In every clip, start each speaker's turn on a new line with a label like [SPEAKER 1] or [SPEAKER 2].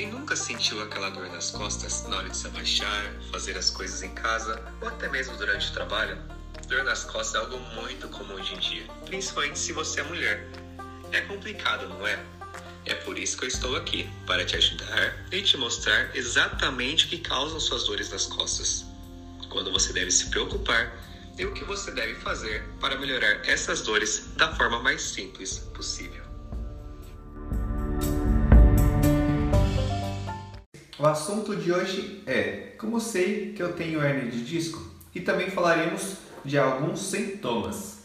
[SPEAKER 1] Quem nunca sentiu aquela dor nas costas na hora de se abaixar, fazer as coisas em casa ou até mesmo durante o trabalho? Dor nas costas é algo muito comum hoje em dia, principalmente se você é mulher. É complicado, não é? É por isso que eu estou aqui, para te ajudar e te mostrar exatamente o que causam suas dores nas costas. Quando você deve se preocupar e o que você deve fazer para melhorar essas dores da forma mais simples possível.
[SPEAKER 2] O assunto de hoje é como sei que eu tenho hernia de disco? E também falaremos de alguns sintomas.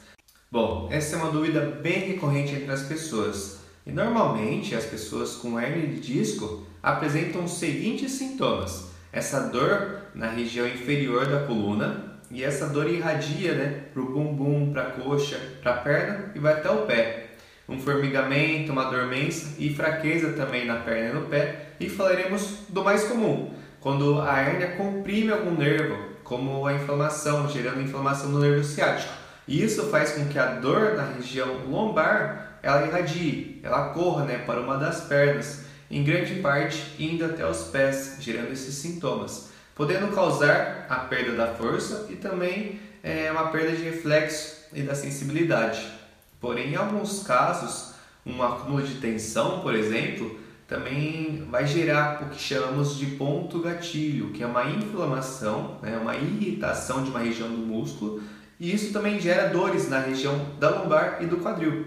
[SPEAKER 2] Bom, essa é uma dúvida bem recorrente entre as pessoas. E normalmente as pessoas com hernia de disco apresentam os seguintes sintomas: essa dor na região inferior da coluna e essa dor irradia né, para o bumbum, para a coxa, para a perna e vai até o pé um formigamento, uma dormência e fraqueza também na perna e no pé. E falaremos do mais comum, quando a hérnia comprime algum nervo, como a inflamação, gerando inflamação no nervo ciático. E isso faz com que a dor na região lombar ela irradie, ela corra né, para uma das pernas, em grande parte indo até os pés, gerando esses sintomas, podendo causar a perda da força e também é, uma perda de reflexo e da sensibilidade. Porém, em alguns casos, um acúmulo de tensão, por exemplo, também vai gerar o que chamamos de ponto gatilho, que é uma inflamação, né, uma irritação de uma região do músculo, e isso também gera dores na região da lombar e do quadril,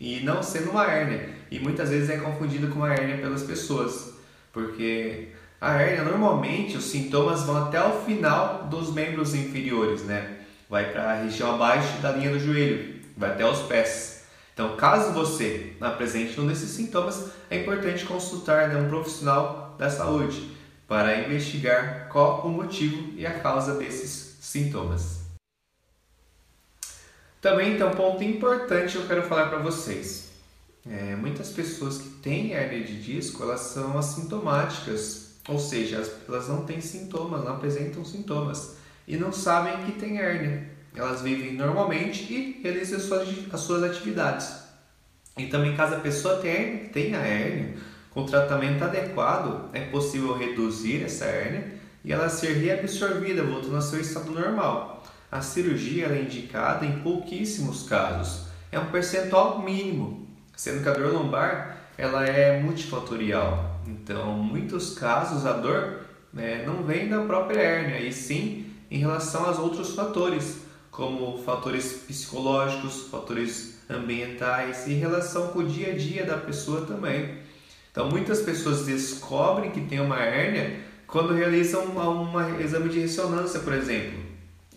[SPEAKER 2] e não sendo uma hérnia, e muitas vezes é confundido com uma hérnia pelas pessoas, porque a hérnia normalmente os sintomas vão até o final dos membros inferiores, né? Vai para a região abaixo da linha do joelho, vai até os pés. Então, caso você apresente um desses sintomas, é importante consultar né, um profissional da saúde para investigar qual o motivo e a causa desses sintomas. Também um ponto importante eu quero falar para vocês. É, muitas pessoas que têm hernia de disco, elas são assintomáticas, ou seja, elas não têm sintomas, não apresentam sintomas e não sabem que tem hernia elas vivem normalmente e realizam as suas, as suas atividades. E também, caso a pessoa tenha, tenha hérnia, com tratamento adequado, é possível reduzir essa hérnia e ela ser reabsorvida, voltando ao seu estado normal. A cirurgia é indicada em pouquíssimos casos, é um percentual mínimo, sendo que a dor lombar ela é multifatorial. Então, muitos casos, a dor né, não vem da própria hérnia, e sim em relação aos outros fatores, como fatores psicológicos, fatores ambientais e relação com o dia a dia da pessoa também. Então, muitas pessoas descobrem que tem uma hérnia quando realizam um exame de ressonância, por exemplo,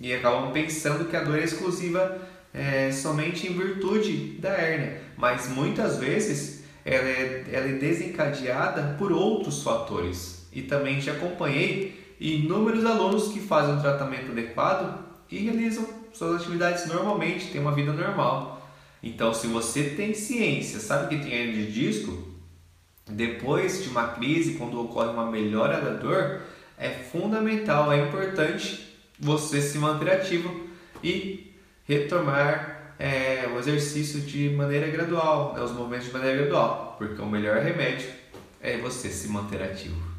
[SPEAKER 2] e acabam pensando que a dor é exclusiva é, somente em virtude da hérnia, mas muitas vezes ela é, ela é desencadeada por outros fatores. E também já acompanhei inúmeros alunos que fazem um tratamento adequado e realizam suas atividades normalmente, têm uma vida normal. Então, se você tem ciência, sabe que tem hernia de disco, depois de uma crise, quando ocorre uma melhora da dor, é fundamental, é importante você se manter ativo e retomar é, o exercício de maneira gradual, né, os movimentos de maneira gradual, porque o melhor remédio é você se manter ativo.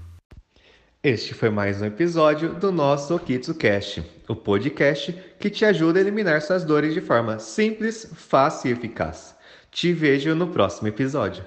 [SPEAKER 2] Este foi mais um episódio do nosso OkitsuCast, o podcast que te ajuda a eliminar suas dores de forma simples, fácil e eficaz. Te vejo no próximo episódio.